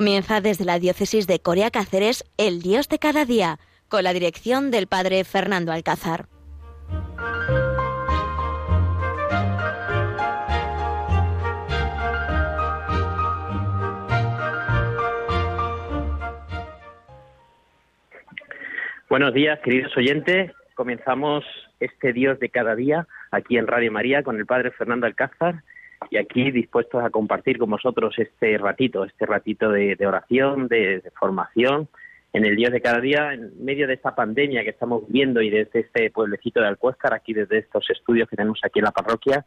Comienza desde la diócesis de Corea Cáceres El Dios de cada día, con la dirección del padre Fernando Alcázar. Buenos días, queridos oyentes. Comenzamos este Dios de cada día aquí en Radio María con el Padre Fernando Alcázar y aquí dispuestos a compartir con vosotros este ratito, este ratito de, oración, de, formación en el Dios de cada día, en medio de esta pandemia que estamos viviendo y desde este pueblecito de Alcuéscar, aquí desde estos estudios que tenemos aquí en la parroquia,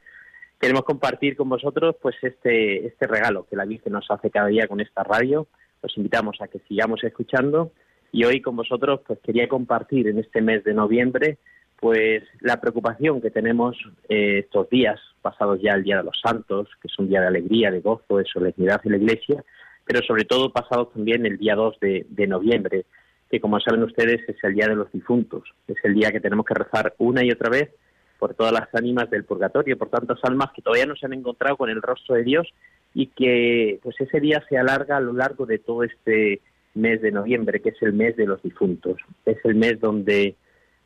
queremos compartir con vosotros pues este, este regalo que la Virgen nos hace cada día con esta radio. Os invitamos a que sigamos escuchando y hoy con vosotros pues quería compartir en este mes de noviembre pues la preocupación que tenemos eh, estos días, pasados ya el Día de los Santos, que es un día de alegría, de gozo, de solemnidad en la Iglesia, pero sobre todo pasados también el día 2 de, de noviembre, que como saben ustedes es el Día de los Difuntos, es el día que tenemos que rezar una y otra vez por todas las ánimas del purgatorio, por tantas almas que todavía no se han encontrado con el rostro de Dios y que pues ese día se alarga a lo largo de todo este mes de noviembre, que es el mes de los difuntos. Es el mes donde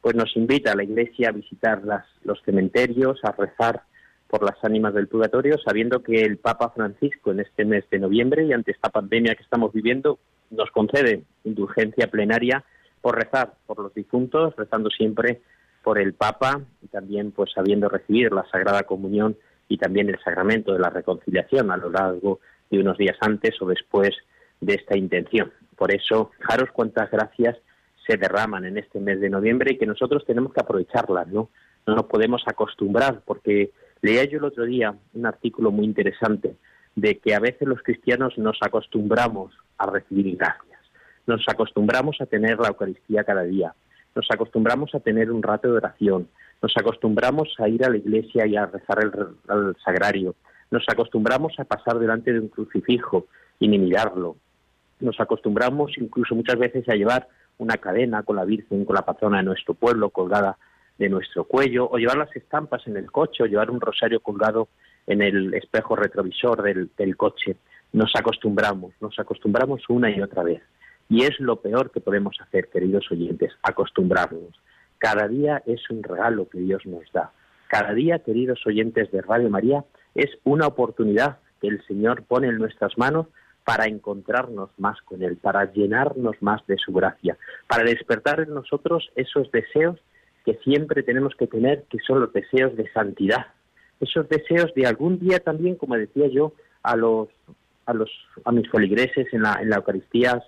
pues nos invita a la Iglesia a visitar las, los cementerios, a rezar por las ánimas del purgatorio, sabiendo que el Papa Francisco en este mes de noviembre y ante esta pandemia que estamos viviendo nos concede indulgencia plenaria por rezar por los difuntos, rezando siempre por el Papa y también pues sabiendo recibir la Sagrada Comunión y también el sacramento de la reconciliación a lo largo de unos días antes o después de esta intención. Por eso, fijaros cuántas gracias se derraman en este mes de noviembre y que nosotros tenemos que aprovecharlas, ¿no? No nos podemos acostumbrar, porque leía yo el otro día un artículo muy interesante de que a veces los cristianos nos acostumbramos a recibir gracias, nos acostumbramos a tener la Eucaristía cada día, nos acostumbramos a tener un rato de oración, nos acostumbramos a ir a la iglesia y a rezar el, sagrario, nos acostumbramos a pasar delante de un crucifijo y ni mirarlo, nos acostumbramos incluso muchas veces a llevar una cadena con la Virgen, con la patrona de nuestro pueblo colgada de nuestro cuello, o llevar las estampas en el coche, o llevar un rosario colgado en el espejo retrovisor del, coche. Nos acostumbramos, nos acostumbramos una y otra vez. Y es lo peor que podemos hacer, queridos oyentes, acostumbrarnos. Cada día es un regalo que Dios nos da. Cada día, queridos oyentes de Radio María, es una oportunidad que el Señor pone en nuestras manos para encontrarnos más con Él, para llenarnos más de su gracia, para despertar en nosotros esos deseos que siempre tenemos que tener, que son los deseos de santidad, esos deseos de algún día también, como decía yo, a los a los a mis feligreses en la en la Eucaristía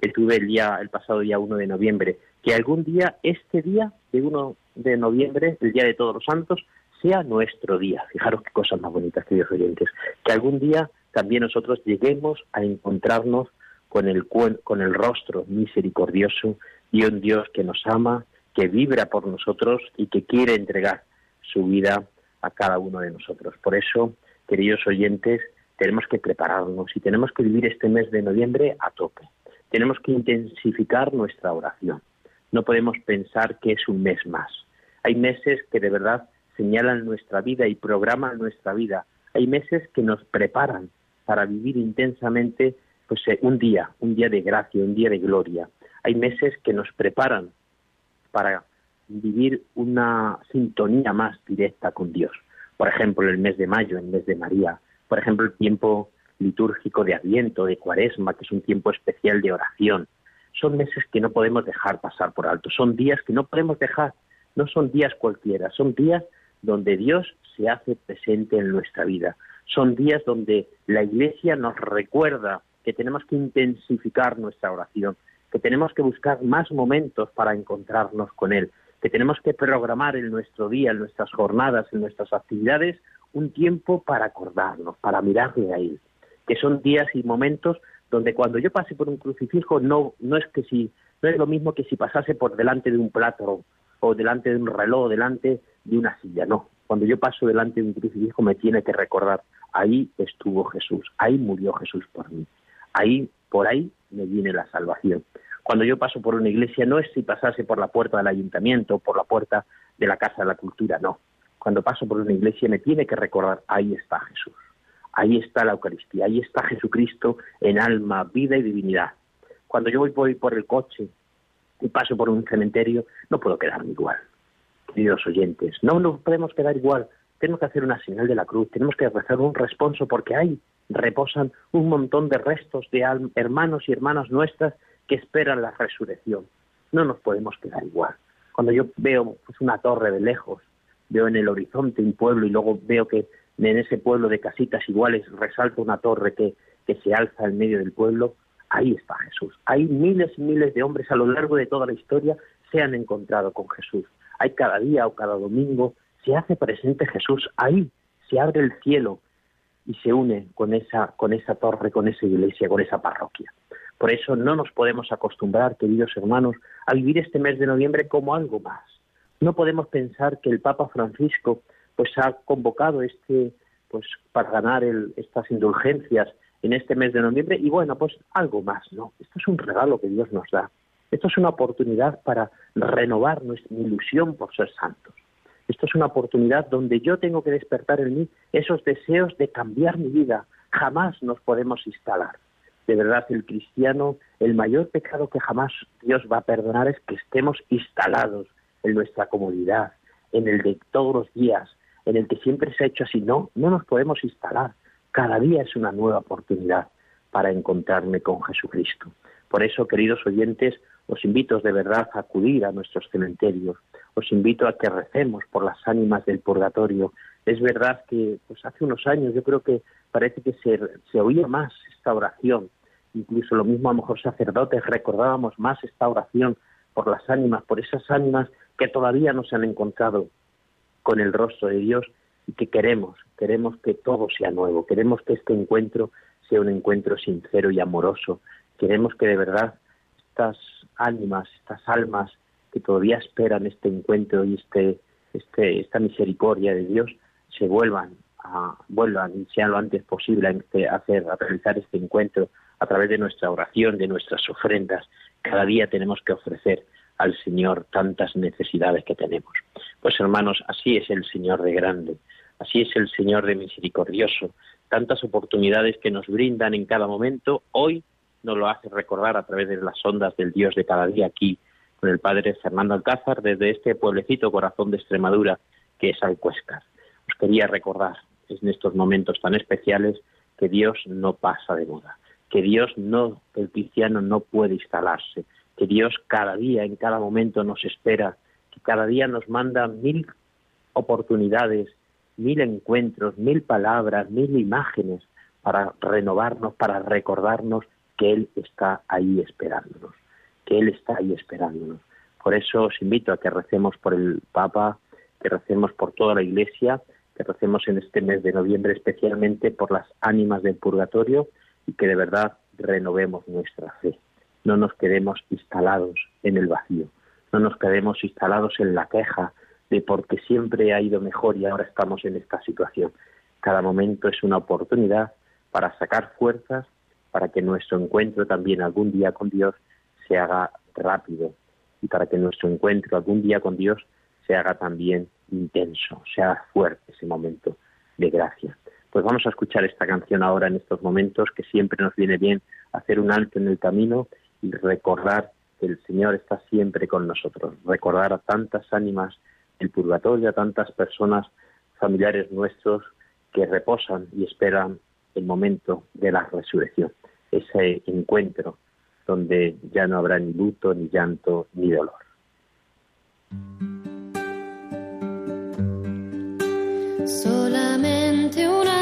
que tuve el día el pasado día 1 de noviembre, que algún día este día de 1 de noviembre, el día de todos los santos, sea nuestro día. Fijaros qué cosas más bonitas, queridos oyentes, que algún día también nosotros lleguemos a encontrarnos con el, con el rostro misericordioso de un Dios que nos ama, que vibra por nosotros y que quiere entregar su vida a cada uno de nosotros. Por eso, queridos oyentes, tenemos que prepararnos y tenemos que vivir este mes de noviembre a tope. Tenemos que intensificar nuestra oración. No podemos pensar que es un mes más. Hay meses que de verdad señalan nuestra vida y programan nuestra vida. Hay meses que nos preparan para vivir intensamente pues eh, un día, un día de gracia, un día de gloria. Hay meses que nos preparan para vivir una sintonía más directa con Dios. Por ejemplo, el mes de mayo, el mes de María. Por ejemplo, el tiempo litúrgico de Adviento, de Cuaresma, que es un tiempo especial de oración. Son meses que no podemos dejar pasar por alto. Son días que no podemos dejar. No son días cualquiera. Son días donde Dios se hace presente en nuestra vida son días donde la Iglesia nos recuerda que tenemos que intensificar nuestra oración, que tenemos que buscar más momentos para encontrarnos con Él, que tenemos que programar en nuestro día, en nuestras jornadas, en nuestras actividades, un tiempo para acordarnos, para mirarle a Él, que son días y momentos donde cuando yo pase por un crucifijo no, no es que si, no es lo mismo que si pasase por delante de un plato o delante de un reloj, delante de una silla, no. Cuando yo paso delante de un crucifijo me tiene que recordar, ahí estuvo Jesús, ahí murió Jesús por mí, ahí, por ahí me viene la salvación. Cuando yo paso por una iglesia no es si pasase por la puerta del ayuntamiento por la puerta de la Casa de la Cultura, no. Cuando paso por una iglesia me tiene que recordar, ahí está Jesús, Ahí está la Eucaristía, ahí está Jesucristo en alma, vida y divinidad. Cuando yo voy por el coche y paso por un cementerio, no puedo quedarme igual. Queridos oyentes, no nos podemos quedar igual. Tenemos que hacer una señal de la cruz, tenemos que rezar un responso porque ahí reposan un montón de restos de hermanos y hermanas nuestras que esperan la resurrección. No nos podemos quedar igual. Cuando yo veo pues, una torre de lejos, veo en el horizonte un pueblo y luego veo que en ese pueblo de casitas iguales resalta una torre que, que se alza en medio del pueblo, ahí está Jesús. Hay miles y miles de hombres a lo largo de toda la historia se han encontrado con Jesús. Hay cada día o cada domingo se hace presente Jesús ahí, se abre el cielo y se une con esa con esa torre, con esa iglesia, con esa parroquia. Por eso no nos podemos acostumbrar, queridos hermanos, a vivir este mes de noviembre como algo más. No podemos pensar que el Papa Francisco pues ha convocado este pues para ganar estas indulgencias en este mes de noviembre y bueno, pues algo más, ¿no? Esto es un regalo que Dios nos da. Esto es una oportunidad para renovar nuestra ilusión por ser santos. Esto es una oportunidad donde yo tengo que despertar en mí esos deseos de cambiar mi vida. Jamás nos podemos instalar. De verdad, el cristiano, el mayor pecado que jamás Dios va a perdonar es que estemos instalados en nuestra comodidad, en el de todos los días, en el que siempre se ha hecho así. No, no nos podemos instalar. Cada día es una nueva oportunidad para encontrarme con Jesucristo. Por eso, queridos oyentes, os invito de verdad a acudir a nuestros cementerios. Os invito a que recemos por las ánimas del purgatorio. Es verdad que pues hace unos años yo creo que parece que se, se oía más esta oración. Incluso lo mismo a lo mejor sacerdotes recordábamos más esta oración por las ánimas, por esas ánimas que todavía no se han encontrado con el rostro de Dios y que queremos, queremos que todo sea nuevo, queremos que este encuentro sea un encuentro sincero y amoroso, queremos que de verdad estas ánimas, estas almas que todavía esperan este encuentro y este, este, esta misericordia de Dios se vuelvan a, vuelvan y sea lo antes posible a, hacer, a realizar este encuentro a través de nuestra oración, de nuestras ofrendas. Cada día tenemos que ofrecer al Señor tantas necesidades que tenemos. Pues hermanos, así es el Señor de grande, así es el Señor de misericordioso, tantas oportunidades que nos brindan en cada momento, hoy nos lo hace recordar a través de las ondas del Dios de cada día aquí con el Padre Fernando Alcázar desde este pueblecito corazón de Extremadura que es Alcuéscar. Quería recordar en estos momentos tan especiales que Dios no pasa de moda, que Dios no, el cristiano no puede instalarse, que Dios cada día, en cada momento nos espera, que cada día nos manda mil oportunidades, mil encuentros, mil palabras, mil imágenes para renovarnos, para recordarnos que Él está ahí esperándonos, que Él está ahí esperándonos. Por eso os invito a que recemos por el Papa, que recemos por toda la Iglesia, que recemos en este mes de noviembre especialmente por las ánimas del purgatorio y que de verdad renovemos nuestra fe no nos quedemos instalados en el vacío, no nos quedemos instalados en la queja de porque siempre ha ido mejor y ahora estamos en esta situación. Cada momento es una oportunidad para sacar fuerzas para que nuestro encuentro también algún día con Dios se haga rápido y para que nuestro encuentro algún día con Dios se haga también intenso, sea fuerte ese momento de gracia. Pues vamos a escuchar esta canción ahora en estos momentos que siempre nos viene bien hacer un alto en el camino y recordar que el Señor está siempre con nosotros, recordar a tantas ánimas del purgatorio, a tantas personas, familiares nuestros, que reposan y esperan el momento de la resurrección, ese encuentro donde ya no habrá ni luto, ni llanto, ni dolor. Solamente una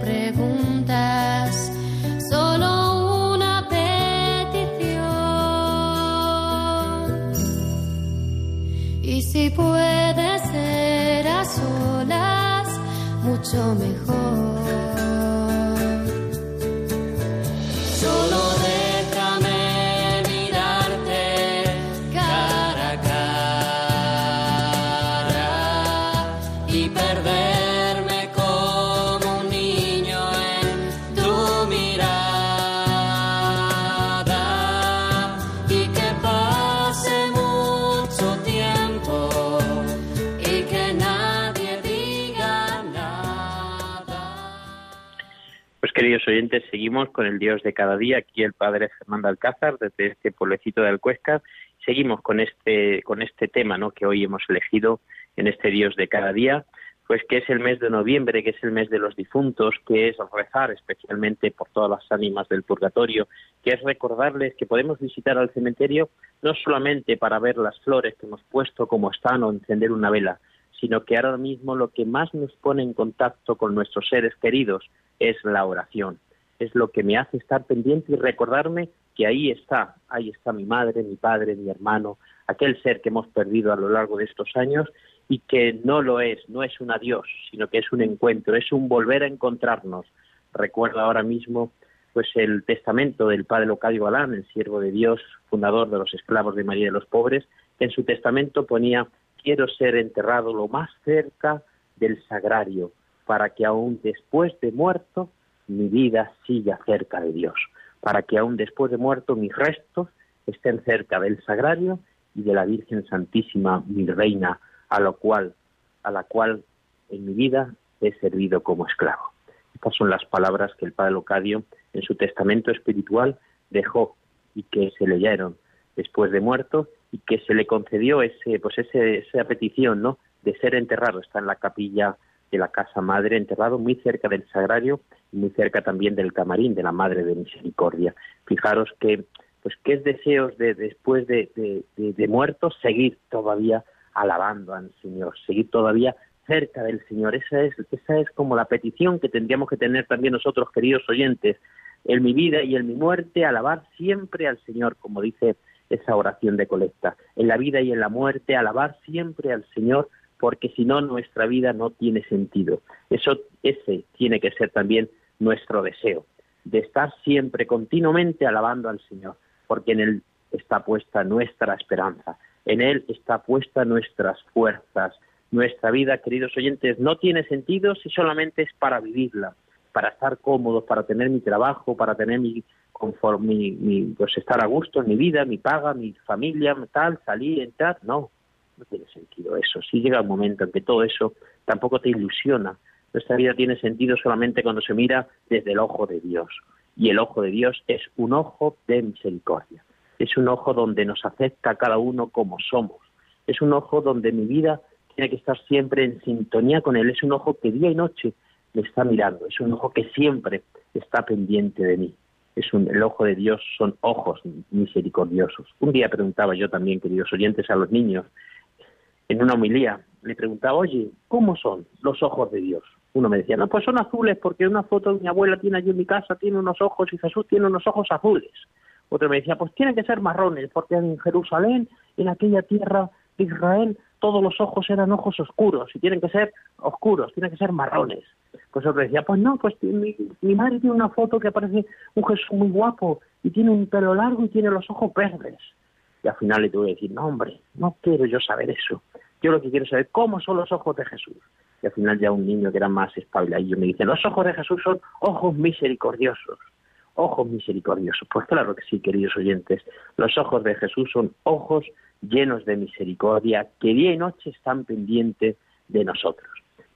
preguntas, solo una petición. Y si puede ser a solas, mucho mejor. Queridos oyentes, seguimos con el Dios de cada día, aquí el Padre Fernando Alcázar, desde este pueblecito de Alcuesca. Seguimos con este, con este tema ¿no? que hoy hemos elegido en este Dios de cada día, pues que es el mes de noviembre, que es el mes de los difuntos, que es rezar especialmente por todas las ánimas del purgatorio, que es recordarles que podemos visitar al cementerio no solamente para ver las flores que hemos puesto como están o encender una vela, sino que ahora mismo lo que más nos pone en contacto con nuestros seres queridos es la oración. Es lo que me hace estar pendiente y recordarme que ahí está, ahí está mi madre, mi padre, mi hermano, aquel ser que hemos perdido a lo largo de estos años y que no lo es, no es un adiós, sino que es un encuentro, es un volver a encontrarnos. Recuerdo ahora mismo pues el testamento del padre Locadio Galán, el siervo de Dios, fundador de los esclavos de María de los Pobres, que en su testamento ponía quiero ser enterrado lo más cerca del sagrario, para que aún después de muerto mi vida siga cerca de Dios, para que aún después de muerto mis restos estén cerca del sagrario y de la Virgen Santísima, mi reina, a lo cual, a la cual en mi vida he servido como esclavo. Estas son las palabras que el padre Locadio en su testamento espiritual dejó y que se leyeron después de muerto y que se le concedió ese, pues ese, esa petición, ¿no? De ser enterrado. Está en la capilla de la casa madre, enterrado muy cerca del sagrario y muy cerca también del camarín de la Madre de Misericordia. Fijaros que, pues, qué es deseos de después de, de, de, muertos seguir todavía alabando al Señor, seguir todavía cerca del Señor. Esa es, esa es como la petición que tendríamos que tener también nosotros, queridos oyentes, en mi vida y en mi muerte, alabar siempre al Señor, como dice esa oración de colecta. En la vida y en la muerte, alabar siempre al Señor, porque si no, nuestra vida no tiene sentido. Eso, ese tiene que ser también nuestro deseo, de estar siempre, continuamente alabando al Señor, porque en Él está puesta nuestra esperanza, en Él está puesta nuestras fuerzas. Nuestra vida, queridos oyentes, no tiene sentido si solamente es para vivirla, para estar cómodos, para tener mi trabajo, para tener mi, conforme mi, pues estar a gusto en mi vida, mi paga, mi familia, tal, salir, entrar, no, no tiene sentido eso. Si llega un momento en que todo eso tampoco te ilusiona. Nuestra vida tiene sentido solamente cuando se mira desde el ojo de Dios. Y el ojo de Dios es un ojo de misericordia. Es un ojo donde nos acepta cada uno como somos. Es un ojo donde mi vida tiene que estar siempre en sintonía con Él. Es un ojo que día y noche me está mirando. Es un ojo que siempre está pendiente de mí es un, el ojo de Dios son ojos misericordiosos. Un día preguntaba yo también, queridos oyentes, a los niños, en una homilía, le preguntaba, oye, ¿cómo son los ojos de Dios? Uno me decía, no, pues son azules porque una foto de mi abuela tiene allí en mi casa, tiene unos ojos y Jesús tiene unos ojos azules. Otro me decía, pues tienen que ser marrones porque en Jerusalén, en aquella tierra de Israel, todos los ojos eran ojos oscuros y tienen que ser oscuros, tienen que ser marrones. Pues otro decía, pues no, pues mi, madre tiene una foto que aparece un Jesús muy guapo y tiene un pelo largo y tiene los ojos verdes. Y al final le tuve que decir, no hombre, no quiero yo saber eso. Yo lo que quiero saber cómo son los ojos de Jesús. Y al final ya un niño que era más espabiladillo me dice, los ojos de Jesús son ojos misericordiosos. Ojos misericordiosos. Pues claro que sí, queridos oyentes. Los ojos de Jesús son ojos llenos de misericordia que día y noche están pendientes de nosotros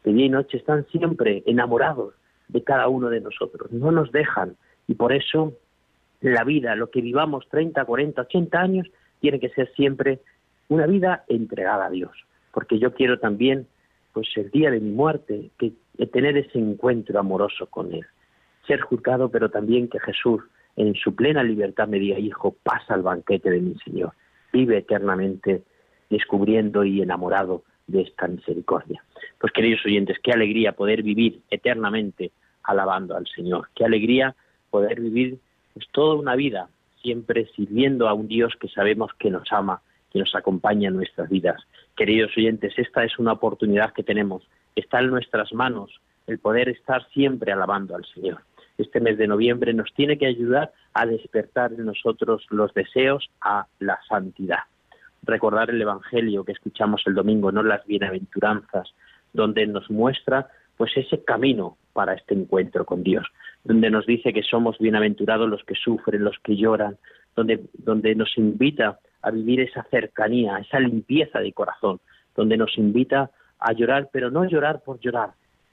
que día y noche están siempre enamorados de cada uno de nosotros, no nos dejan y por eso la vida, lo que vivamos 30, 40, 80 años, tiene que ser siempre una vida entregada a Dios, porque yo quiero también, pues el día de mi muerte, que tener ese encuentro amoroso con Él, ser juzgado, pero también que Jesús, en su plena libertad, me diga, hijo, pasa al banquete de mi Señor, vive eternamente descubriendo y enamorado de esta misericordia. Pues queridos oyentes, qué alegría poder vivir eternamente alabando al Señor, qué alegría poder vivir pues, toda una vida siempre sirviendo a un Dios que sabemos que nos ama, que nos acompaña en nuestras vidas. Queridos oyentes, esta es una oportunidad que tenemos, está en nuestras manos el poder estar siempre alabando al Señor. Este mes de noviembre nos tiene que ayudar a despertar en nosotros los deseos a la santidad. Recordar el Evangelio que escuchamos el domingo, no las bienaventuranzas, donde nos muestra pues ese camino para este encuentro con Dios, donde nos dice que somos bienaventurados los que sufren, los que lloran, donde, donde nos invita a vivir esa cercanía, esa limpieza de corazón, donde nos invita a llorar, pero no llorar por llorar,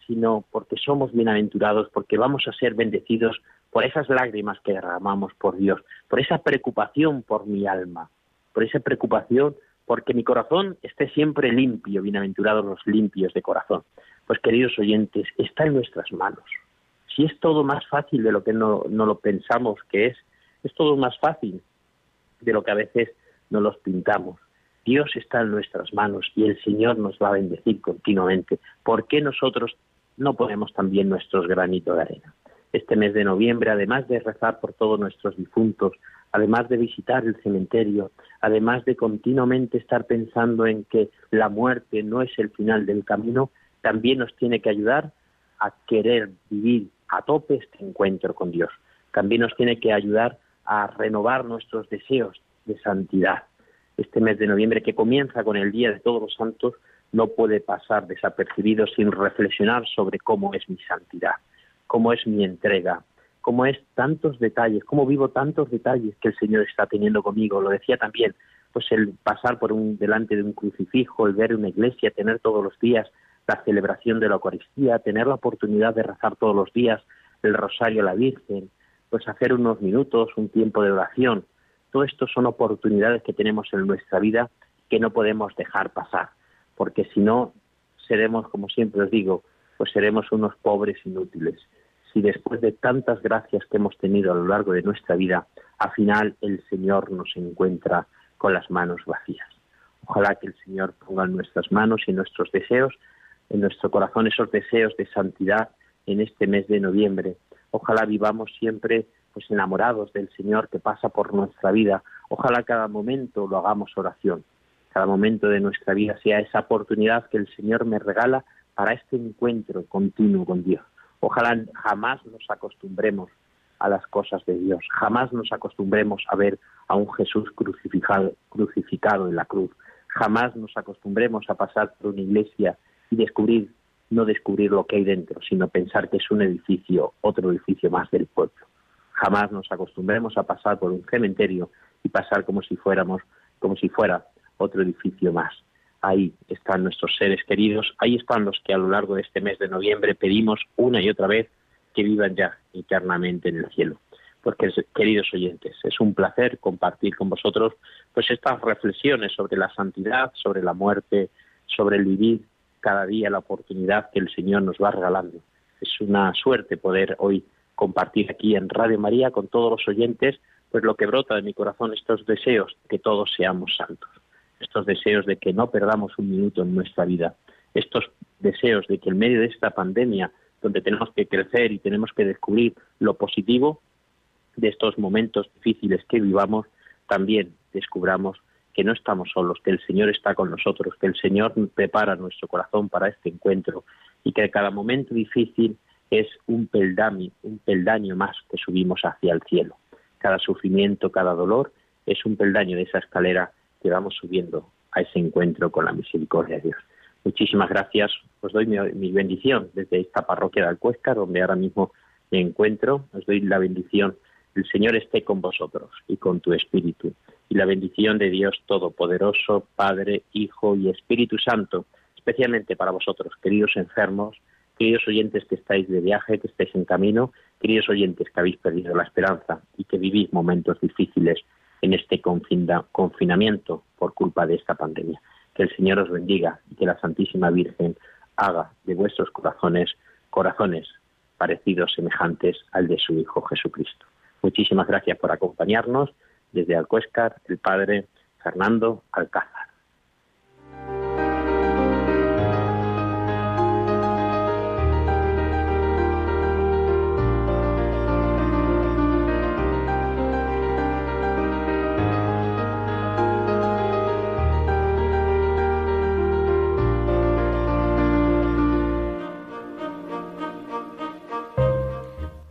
sino porque somos bienaventurados, porque vamos a ser bendecidos por esas lágrimas que derramamos por Dios, por esa preocupación por mi alma, por esa preocupación, porque mi corazón esté siempre limpio, bienaventurados los limpios de corazón. Pues queridos oyentes, está en nuestras manos. Si es todo más fácil de lo que no, no lo pensamos que es, es todo más fácil de lo que a veces no los pintamos. Dios está en nuestras manos y el Señor nos va a bendecir continuamente. ¿Por qué nosotros no ponemos también nuestros granitos de arena? Este mes de noviembre, además de rezar por todos nuestros difuntos, además de visitar el cementerio, además de continuamente estar pensando en que la muerte no es el final del camino, también nos tiene que ayudar a querer vivir a tope este encuentro con Dios. También nos tiene que ayudar a renovar nuestros deseos de santidad. Este mes de noviembre que comienza con el Día de Todos los Santos no puede pasar desapercibido sin reflexionar sobre cómo es mi santidad, cómo es mi entrega, cómo es tantos detalles, cómo vivo tantos detalles que el Señor está teniendo conmigo. Lo decía también, pues el pasar por un delante de un crucifijo, el ver una iglesia, tener todos los días la celebración de la Eucaristía, tener la oportunidad de rezar todos los días el rosario a la Virgen, pues hacer unos minutos, un tiempo de oración. Todo esto son oportunidades que tenemos en nuestra vida que no podemos dejar pasar, porque si no seremos, como siempre os digo, pues seremos unos pobres inútiles si después de tantas gracias que hemos tenido a lo largo de nuestra vida, al final el Señor nos encuentra con las manos vacías. Ojalá que el Señor ponga en nuestras manos y en nuestros deseos, en nuestro corazón esos deseos de santidad en este mes de noviembre. Ojalá vivamos siempre pues enamorados del Señor que pasa por nuestra vida. Ojalá cada momento lo hagamos oración. Cada momento de nuestra vida sea esa oportunidad que el Señor me regala para este encuentro continuo con Dios. Ojalá jamás nos acostumbremos a las cosas de Dios, jamás nos acostumbremos a ver a un Jesús crucificado, crucificado en la cruz, jamás nos acostumbremos a pasar por una iglesia y descubrir, no descubrir lo que hay dentro, sino pensar que es un edificio, otro edificio más del pueblo. Jamás nos acostumbremos a pasar por un cementerio y pasar como si fuéramos, como si fuera otro edificio más ahí están nuestros seres queridos, ahí están los que a lo largo de este mes de noviembre pedimos una y otra vez que vivan ya eternamente en el cielo. Porque, queridos oyentes, es un placer compartir con vosotros pues estas reflexiones sobre la santidad, sobre la muerte, sobre el vivir cada día la oportunidad que el Señor nos va regalando. Es una suerte poder hoy compartir aquí en Radio María con todos los oyentes pues lo que brota de mi corazón estos deseos que todos seamos santos estos deseos de que no perdamos un minuto en nuestra vida, estos deseos de que en medio de esta pandemia, donde tenemos que crecer y tenemos que descubrir lo positivo de estos momentos difíciles que vivamos, también descubramos que no estamos solos, que el Señor está con nosotros, que el Señor prepara nuestro corazón para este encuentro y que cada momento difícil es un peldaño, un peldaño más que subimos hacia el cielo. Cada sufrimiento, cada dolor es un peldaño de esa escalera que vamos subiendo a ese encuentro con la misericordia de Dios. Muchísimas gracias. Os doy mi, bendición desde esta parroquia de Alcuesca, donde ahora mismo me encuentro. Os doy la bendición. El Señor esté con vosotros y con tu espíritu. Y la bendición de Dios Todopoderoso, Padre, Hijo y Espíritu Santo, especialmente para vosotros, queridos enfermos, queridos oyentes que estáis de viaje, que estáis en camino, queridos oyentes que habéis perdido la esperanza y que vivís momentos difíciles en este confinamiento por culpa de esta pandemia. Que el Señor os bendiga y que la Santísima Virgen haga de vuestros corazones corazones parecidos, semejantes al de su Hijo Jesucristo. Muchísimas gracias por acompañarnos desde Alcuéscar, el Padre Fernando Alcázar.